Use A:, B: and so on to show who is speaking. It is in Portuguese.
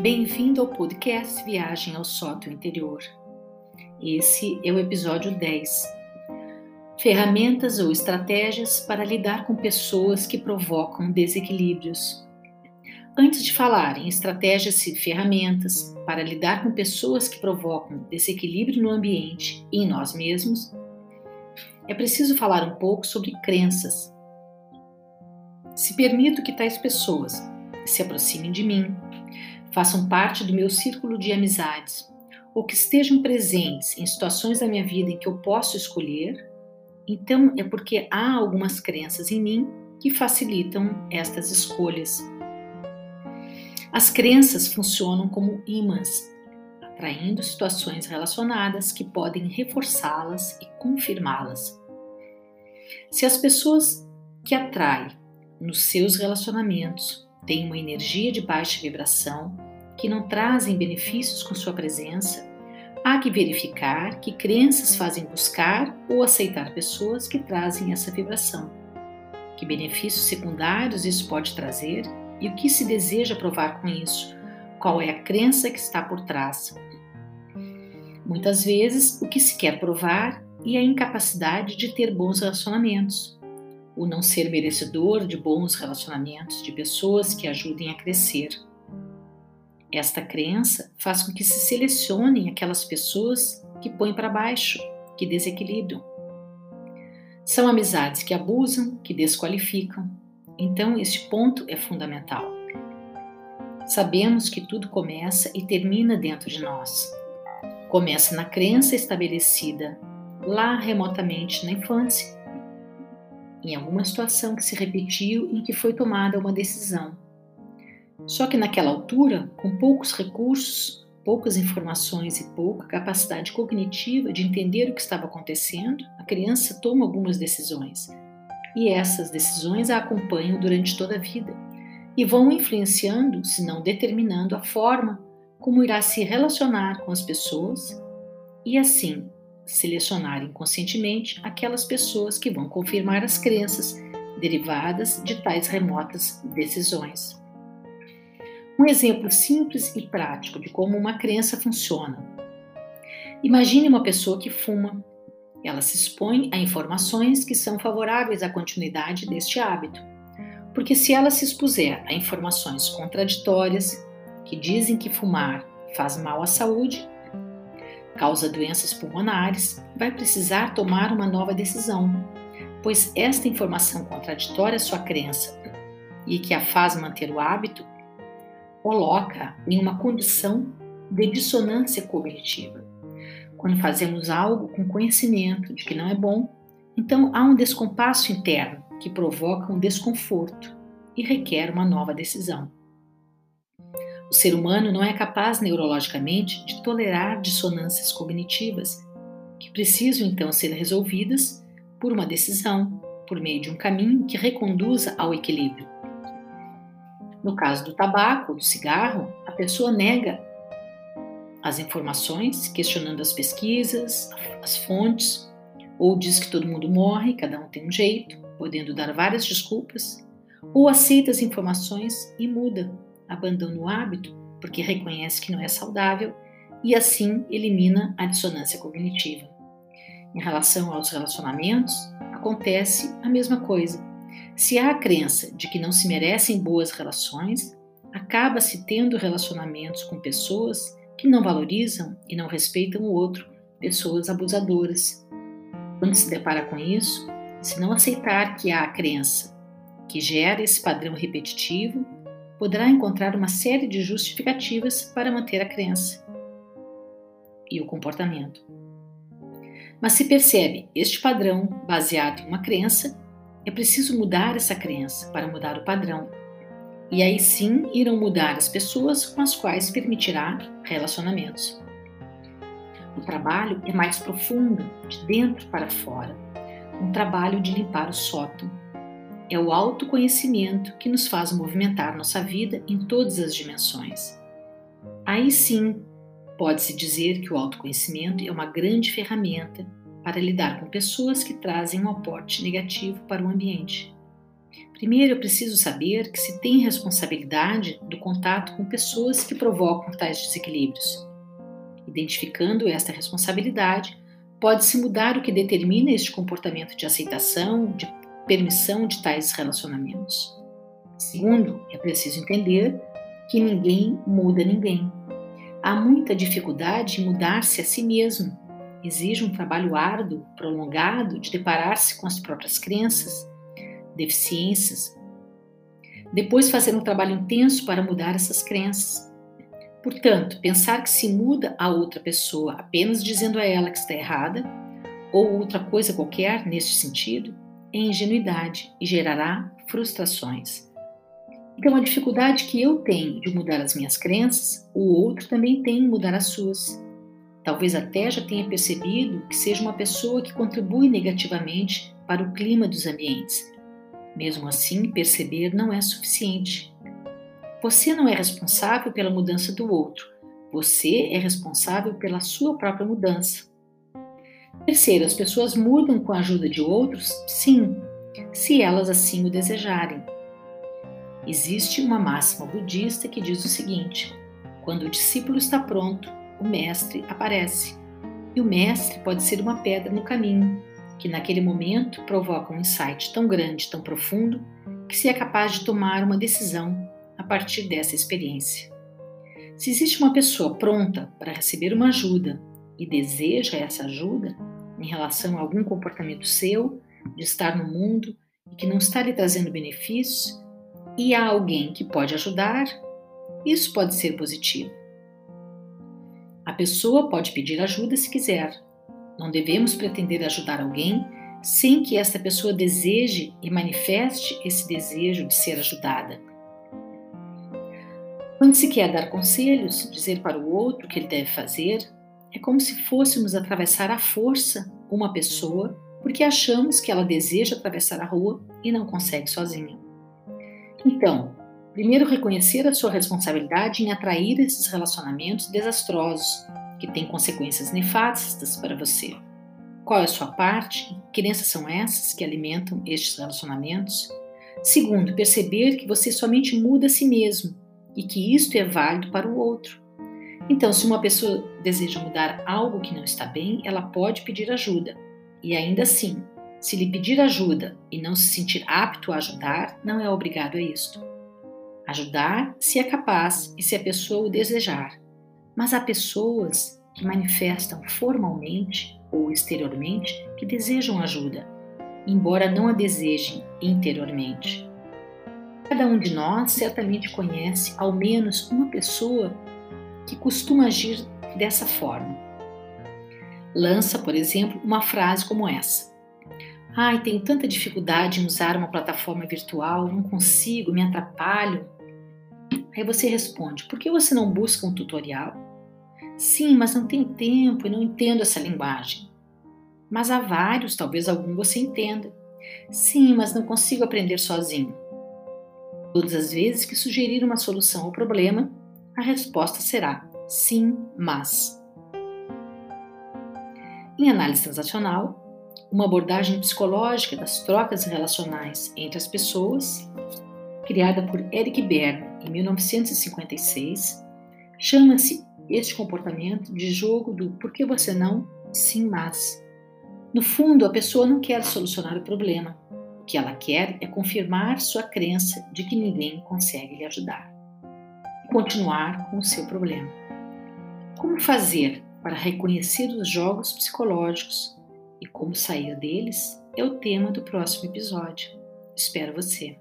A: Bem-vindo ao podcast Viagem ao Sótão Interior. Esse é o episódio 10. Ferramentas ou estratégias para lidar com pessoas que provocam desequilíbrios. Antes de falar em estratégias e ferramentas para lidar com pessoas que provocam desequilíbrio no ambiente e em nós mesmos, é preciso falar um pouco sobre crenças. Se permito que tais pessoas se aproximem de mim, façam parte do meu círculo de amizades ou que estejam presentes em situações da minha vida em que eu posso escolher, então é porque há algumas crenças em mim que facilitam estas escolhas. As crenças funcionam como ímãs, atraindo situações relacionadas que podem reforçá-las e confirmá-las. Se as pessoas que atraem nos seus relacionamentos têm uma energia de baixa vibração, que não trazem benefícios com sua presença, há que verificar que crenças fazem buscar ou aceitar pessoas que trazem essa vibração. Que benefícios secundários isso pode trazer e o que se deseja provar com isso? Qual é a crença que está por trás? Muitas vezes, o que se quer provar é a incapacidade de ter bons relacionamentos, o não ser merecedor de bons relacionamentos, de pessoas que ajudem a crescer. Esta crença faz com que se selecionem aquelas pessoas que põem para baixo, que desequilibram. São amizades que abusam, que desqualificam. Então, este ponto é fundamental. Sabemos que tudo começa e termina dentro de nós. Começa na crença estabelecida lá remotamente na infância em alguma situação que se repetiu em que foi tomada uma decisão. Só que naquela altura, com poucos recursos, poucas informações e pouca capacidade cognitiva de entender o que estava acontecendo, a criança toma algumas decisões. E essas decisões a acompanham durante toda a vida e vão influenciando, se não determinando, a forma como irá se relacionar com as pessoas e assim selecionar inconscientemente aquelas pessoas que vão confirmar as crenças derivadas de tais remotas decisões. Um exemplo simples e prático de como uma crença funciona. Imagine uma pessoa que fuma. Ela se expõe a informações que são favoráveis à continuidade deste hábito. Porque se ela se expuser a informações contraditórias que dizem que fumar faz mal à saúde, causa doenças pulmonares, vai precisar tomar uma nova decisão, pois esta informação contraditória à sua crença e que a faz manter o hábito coloca em uma condição de dissonância cognitiva. Quando fazemos algo com conhecimento de que não é bom, então há um descompasso interno que provoca um desconforto e requer uma nova decisão. O ser humano não é capaz neurologicamente de tolerar dissonâncias cognitivas, que precisam então ser resolvidas por uma decisão, por meio de um caminho que reconduza ao equilíbrio. No caso do tabaco, do cigarro, a pessoa nega as informações, questionando as pesquisas, as fontes, ou diz que todo mundo morre, cada um tem um jeito, podendo dar várias desculpas, ou aceita as informações e muda, abandona o hábito porque reconhece que não é saudável e assim elimina a dissonância cognitiva. Em relação aos relacionamentos, acontece a mesma coisa. Se há a crença de que não se merecem boas relações, acaba-se tendo relacionamentos com pessoas que não valorizam e não respeitam o outro, pessoas abusadoras. Quando se depara com isso, se não aceitar que há a crença que gera esse padrão repetitivo, poderá encontrar uma série de justificativas para manter a crença e o comportamento. Mas se percebe este padrão baseado em uma crença, é preciso mudar essa crença para mudar o padrão. E aí sim irão mudar as pessoas com as quais permitirá relacionamentos. O trabalho é mais profundo, de dentro para fora. Um trabalho de limpar o sótão, é o autoconhecimento que nos faz movimentar nossa vida em todas as dimensões. Aí sim, pode-se dizer que o autoconhecimento é uma grande ferramenta para lidar com pessoas que trazem um aporte negativo para o ambiente. Primeiro, eu preciso saber que se tem responsabilidade do contato com pessoas que provocam tais desequilíbrios. Identificando esta responsabilidade, pode-se mudar o que determina este comportamento de aceitação, de permissão de tais relacionamentos. Segundo, é preciso entender que ninguém muda ninguém. Há muita dificuldade em mudar-se a si mesmo. Exige um trabalho árduo, prolongado, de deparar-se com as próprias crenças, deficiências. Depois, fazer um trabalho intenso para mudar essas crenças. Portanto, pensar que se muda a outra pessoa apenas dizendo a ela que está errada, ou outra coisa qualquer neste sentido, é ingenuidade e gerará frustrações. Então, a dificuldade que eu tenho de mudar as minhas crenças, o outro também tem em mudar as suas. Talvez até já tenha percebido que seja uma pessoa que contribui negativamente para o clima dos ambientes. Mesmo assim, perceber não é suficiente. Você não é responsável pela mudança do outro, você é responsável pela sua própria mudança. Terceiro, as pessoas mudam com a ajuda de outros? Sim, se elas assim o desejarem. Existe uma máxima budista que diz o seguinte: quando o discípulo está pronto, o mestre aparece. E o mestre pode ser uma pedra no caminho, que naquele momento provoca um insight tão grande, tão profundo, que se é capaz de tomar uma decisão a partir dessa experiência. Se existe uma pessoa pronta para receber uma ajuda e deseja essa ajuda em relação a algum comportamento seu, de estar no mundo e que não está lhe trazendo benefícios, e há alguém que pode ajudar, isso pode ser positivo. A pessoa pode pedir ajuda se quiser. Não devemos pretender ajudar alguém sem que esta pessoa deseje e manifeste esse desejo de ser ajudada. Quando se quer dar conselhos, dizer para o outro o que ele deve fazer, é como se fôssemos atravessar à força uma pessoa porque achamos que ela deseja atravessar a rua e não consegue sozinha. Então, primeiro reconhecer a sua responsabilidade em atrair esses relacionamentos desastrosos que têm consequências nefastas para você. Qual é a sua parte? Que crenças são essas que alimentam estes relacionamentos? Segundo, perceber que você somente muda a si mesmo e que isto é válido para o outro. Então, se uma pessoa deseja mudar algo que não está bem, ela pode pedir ajuda. E ainda assim, se lhe pedir ajuda e não se sentir apto a ajudar, não é obrigado a isto. Ajudar se é capaz e se a pessoa o desejar. Mas há pessoas que manifestam formalmente ou exteriormente que desejam ajuda, embora não a desejem interiormente. Cada um de nós certamente conhece ao menos uma pessoa que costuma agir dessa forma. Lança, por exemplo, uma frase como essa: Ai, tenho tanta dificuldade em usar uma plataforma virtual, não consigo, me atrapalho. Aí você responde: por que você não busca um tutorial? Sim, mas não tenho tempo e não entendo essa linguagem. Mas há vários, talvez algum você entenda. Sim, mas não consigo aprender sozinho. Todas as vezes que sugerir uma solução ao problema, a resposta será sim, mas. Em análise transacional, uma abordagem psicológica das trocas relacionais entre as pessoas, criada por Eric Berne em 1956, chama-se este comportamento de jogo do por que você não, sim, mas. No fundo, a pessoa não quer solucionar o problema. O que ela quer é confirmar sua crença de que ninguém consegue lhe ajudar continuar com o seu problema. Como fazer para reconhecer os jogos psicológicos e como sair deles é o tema do próximo episódio. Espero você!